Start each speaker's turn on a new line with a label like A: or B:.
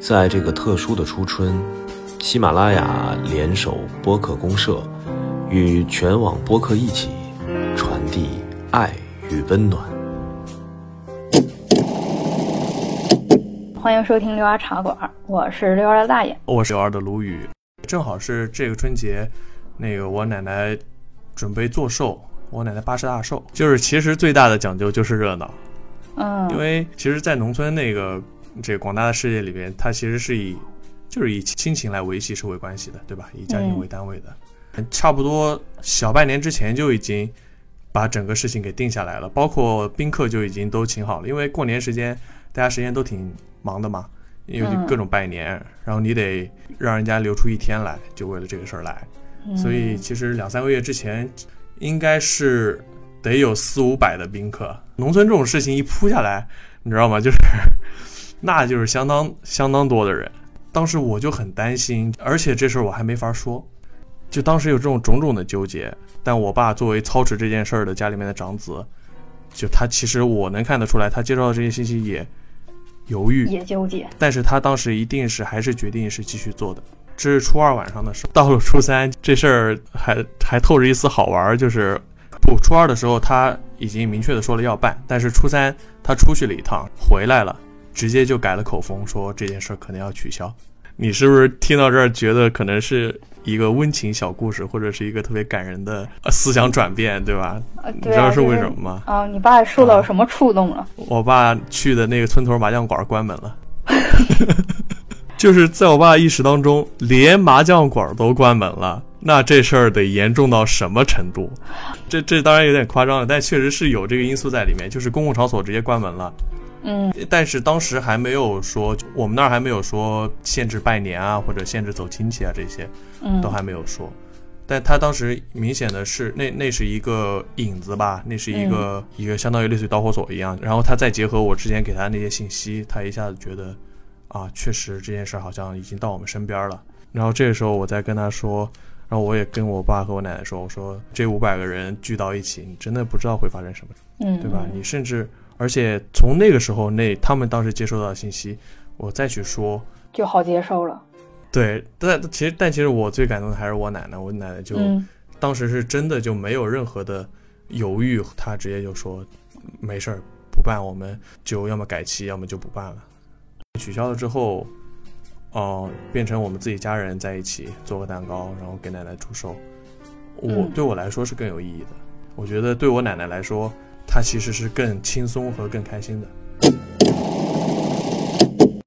A: 在这个特殊的初春，喜马拉雅联手播客公社，与全网播客一起传递爱与温暖。
B: 欢迎收听六娃茶馆，我是六娃的大爷，
C: 我是六娃的卢宇。正好是这个春节，那个我奶奶准备做寿，我奶奶八十大寿，就是其实最大的讲究就是热闹，
B: 嗯，
C: 因为其实，在农村那个这个广大的世界里边，它其实是以就是以亲情来维系社会关系的，对吧？以家庭为单位的，差不多小半年之前就已经把整个事情给定下来了，包括宾客就已经都请好了，因为过年时间大家时间都挺忙的嘛。因为各种拜年，然后你得让人家留出一天来，就为了这个事儿来。所以其实两三个月之前，应该是得有四五百的宾客。农村这种事情一铺下来，你知道吗？就是那就是相当相当多的人。当时我就很担心，而且这事儿我还没法说，就当时有这种种种的纠结。但我爸作为操持这件事儿的家里面的长子，就他其实我能看得出来，他接收到这些信息也。犹豫
B: 也纠结，
C: 但是他当时一定是还是决定是继续做的。这是初二晚上的时候，到了初三，这事儿还还透着一丝好玩，就是不初二的时候他已经明确的说了要办，但是初三他出去了一趟，回来了，直接就改了口风，说这件事可能要取消。你是不是听到这儿觉得可能是？一个温情小故事，或者是一个特别感人的思想转变，对吧？你知道是为什么吗？
B: 啊，你爸受到什么触动了？
C: 我爸去的那个村头麻将馆关门了，就是在我爸意识当中，连麻将馆都关门了，那这事儿得严重到什么程度？这这当然有点夸张了，但确实是有这个因素在里面，就是公共场所直接关门了。
B: 嗯，
C: 但是当时还没有说，我们那儿还没有说限制拜年啊，或者限制走亲戚啊，这些，
B: 嗯，
C: 都还没有说。但他当时明显的是，那那是一个引子吧，那是一个一个相当于类似于导火索一样。然后他再结合我之前给他那些信息，他一下子觉得，啊，确实这件事好像已经到我们身边了。然后这个时候我再跟他说，然后我也跟我爸和我奶奶说，我说这五百个人聚到一起，你真的不知道会发生什么，
B: 嗯，
C: 对吧？你甚至。而且从那个时候，那他们当时接收到的信息，我再去说
B: 就好接受了。
C: 对，但其实但其实我最感动的还是我奶奶，我奶奶就当时是真的就没有任何的犹豫，她直接就说没事儿，不办，我们就要么改期，要么就不办了。取消了之后，哦，变成我们自己家人在一起做个蛋糕，然后给奶奶祝寿。我对我来说是更有意义的，我觉得对我奶奶来说。他其实是更轻松和更开心的。